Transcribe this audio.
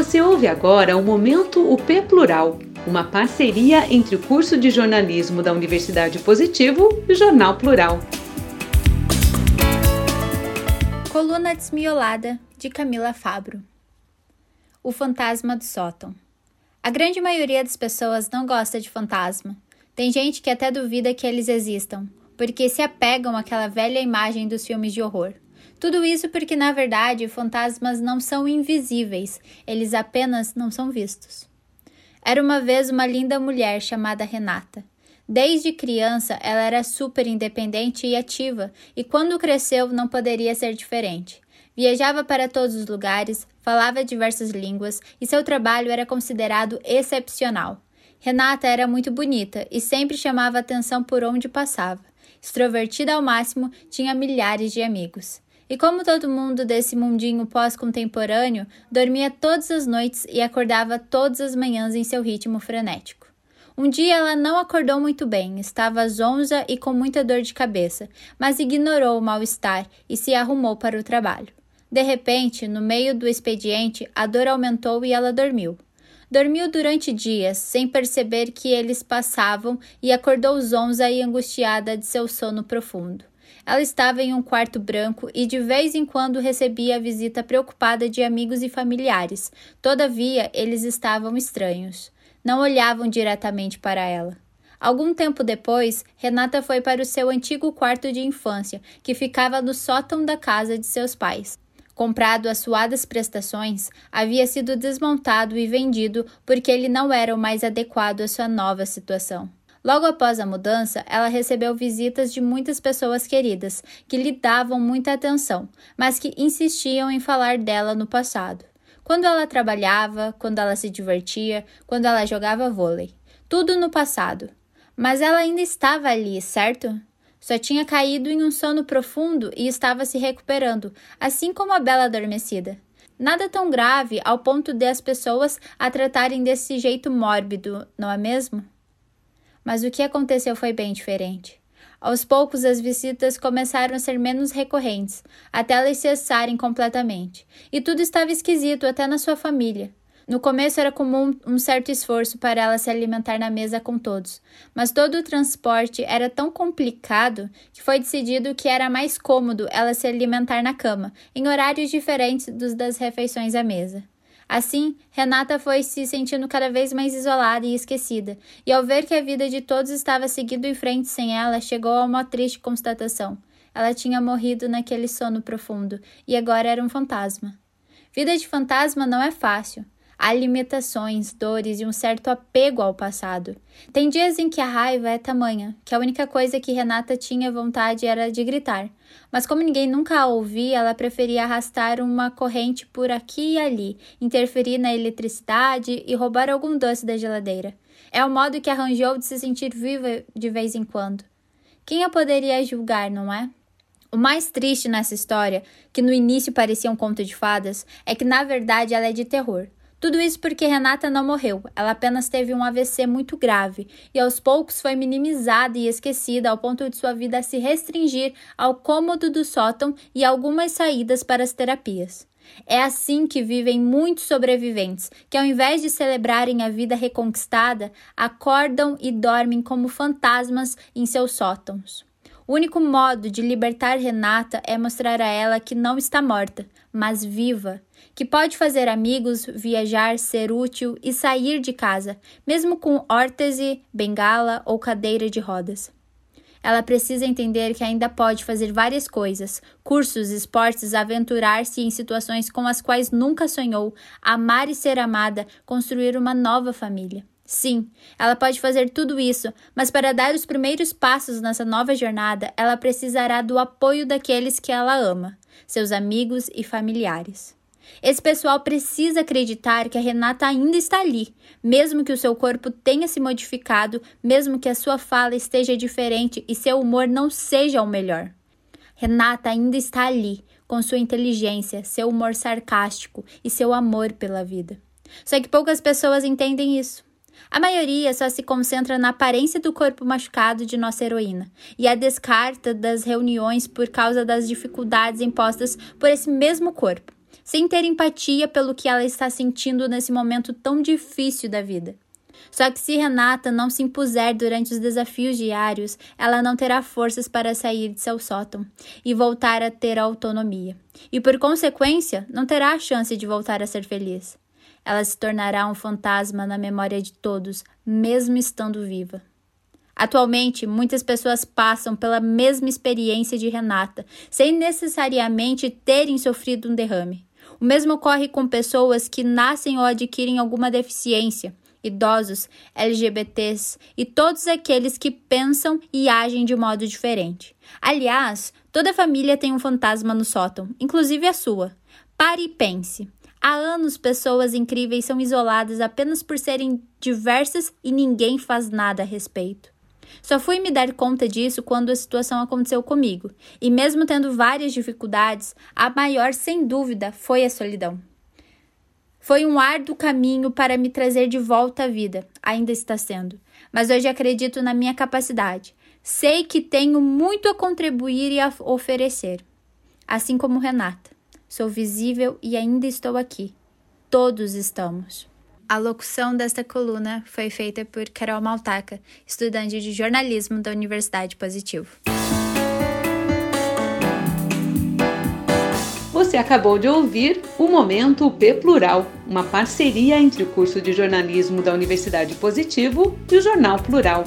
Você ouve agora o Momento UP Plural, uma parceria entre o curso de jornalismo da Universidade Positivo e o Jornal Plural. Coluna Desmiolada, de Camila Fabro. O fantasma do sótão. A grande maioria das pessoas não gosta de fantasma. Tem gente que até duvida que eles existam, porque se apegam àquela velha imagem dos filmes de horror. Tudo isso porque, na verdade, fantasmas não são invisíveis, eles apenas não são vistos. Era uma vez uma linda mulher chamada Renata. Desde criança, ela era super independente e ativa, e quando cresceu não poderia ser diferente. Viajava para todos os lugares, falava diversas línguas e seu trabalho era considerado excepcional. Renata era muito bonita e sempre chamava atenção por onde passava. Extrovertida ao máximo, tinha milhares de amigos. E como todo mundo desse mundinho pós-contemporâneo, dormia todas as noites e acordava todas as manhãs em seu ritmo frenético. Um dia ela não acordou muito bem, estava zonza e com muita dor de cabeça, mas ignorou o mal-estar e se arrumou para o trabalho. De repente, no meio do expediente, a dor aumentou e ela dormiu. Dormiu durante dias, sem perceber que eles passavam, e acordou zonza e angustiada de seu sono profundo. Ela estava em um quarto branco e de vez em quando recebia a visita preocupada de amigos e familiares. Todavia, eles estavam estranhos. Não olhavam diretamente para ela. Algum tempo depois, Renata foi para o seu antigo quarto de infância, que ficava no sótão da casa de seus pais comprado a suadas prestações, havia sido desmontado e vendido porque ele não era o mais adequado à sua nova situação. Logo após a mudança, ela recebeu visitas de muitas pessoas queridas, que lhe davam muita atenção, mas que insistiam em falar dela no passado. Quando ela trabalhava, quando ela se divertia, quando ela jogava vôlei. Tudo no passado. Mas ela ainda estava ali, certo? Só tinha caído em um sono profundo e estava se recuperando, assim como a bela adormecida. Nada tão grave ao ponto de as pessoas a tratarem desse jeito mórbido, não é mesmo? Mas o que aconteceu foi bem diferente. Aos poucos, as visitas começaram a ser menos recorrentes, até elas cessarem completamente. E tudo estava esquisito, até na sua família. No começo era comum um certo esforço para ela se alimentar na mesa com todos, mas todo o transporte era tão complicado que foi decidido que era mais cômodo ela se alimentar na cama, em horários diferentes dos das refeições à mesa. Assim, Renata foi se sentindo cada vez mais isolada e esquecida, e ao ver que a vida de todos estava seguindo em frente sem ela, chegou a uma triste constatação. Ela tinha morrido naquele sono profundo e agora era um fantasma. Vida de fantasma não é fácil. Há limitações, dores e um certo apego ao passado. Tem dias em que a raiva é tamanha que a única coisa que Renata tinha vontade era de gritar. Mas como ninguém nunca a ouvia, ela preferia arrastar uma corrente por aqui e ali, interferir na eletricidade e roubar algum doce da geladeira. É o modo que arranjou de se sentir viva de vez em quando. Quem a poderia julgar, não é? O mais triste nessa história, que no início parecia um conto de fadas, é que na verdade ela é de terror. Tudo isso porque Renata não morreu, ela apenas teve um AVC muito grave e aos poucos foi minimizada e esquecida ao ponto de sua vida se restringir ao cômodo do sótão e algumas saídas para as terapias. É assim que vivem muitos sobreviventes, que ao invés de celebrarem a vida reconquistada, acordam e dormem como fantasmas em seus sótãos. O único modo de libertar Renata é mostrar a ela que não está morta, mas viva, que pode fazer amigos, viajar, ser útil e sair de casa, mesmo com órtese, bengala ou cadeira de rodas. Ela precisa entender que ainda pode fazer várias coisas: cursos, esportes, aventurar-se em situações com as quais nunca sonhou, amar e ser amada, construir uma nova família. Sim, ela pode fazer tudo isso, mas para dar os primeiros passos nessa nova jornada, ela precisará do apoio daqueles que ela ama, seus amigos e familiares. Esse pessoal precisa acreditar que a Renata ainda está ali, mesmo que o seu corpo tenha se modificado, mesmo que a sua fala esteja diferente e seu humor não seja o melhor. Renata ainda está ali, com sua inteligência, seu humor sarcástico e seu amor pela vida. Só que poucas pessoas entendem isso. A maioria só se concentra na aparência do corpo machucado de nossa heroína e a descarta das reuniões por causa das dificuldades impostas por esse mesmo corpo. sem ter empatia pelo que ela está sentindo nesse momento tão difícil da vida. Só que se Renata não se impuser durante os desafios diários, ela não terá forças para sair de seu sótão e voltar a ter autonomia. E por consequência, não terá a chance de voltar a ser feliz. Ela se tornará um fantasma na memória de todos, mesmo estando viva. Atualmente, muitas pessoas passam pela mesma experiência de Renata, sem necessariamente terem sofrido um derrame. O mesmo ocorre com pessoas que nascem ou adquirem alguma deficiência, idosos, LGBTs e todos aqueles que pensam e agem de modo diferente. Aliás, toda família tem um fantasma no sótão, inclusive a sua. Pare e pense. Há anos, pessoas incríveis são isoladas apenas por serem diversas e ninguém faz nada a respeito. Só fui me dar conta disso quando a situação aconteceu comigo, e mesmo tendo várias dificuldades, a maior, sem dúvida, foi a solidão. Foi um árduo caminho para me trazer de volta à vida, ainda está sendo, mas hoje acredito na minha capacidade. Sei que tenho muito a contribuir e a oferecer. Assim como Renata, sou visível e ainda estou aqui. Todos estamos. A locução desta coluna foi feita por Carol Maltaca, estudante de jornalismo da Universidade Positivo. Você acabou de ouvir o Momento P Plural, uma parceria entre o curso de jornalismo da Universidade Positivo e o Jornal Plural.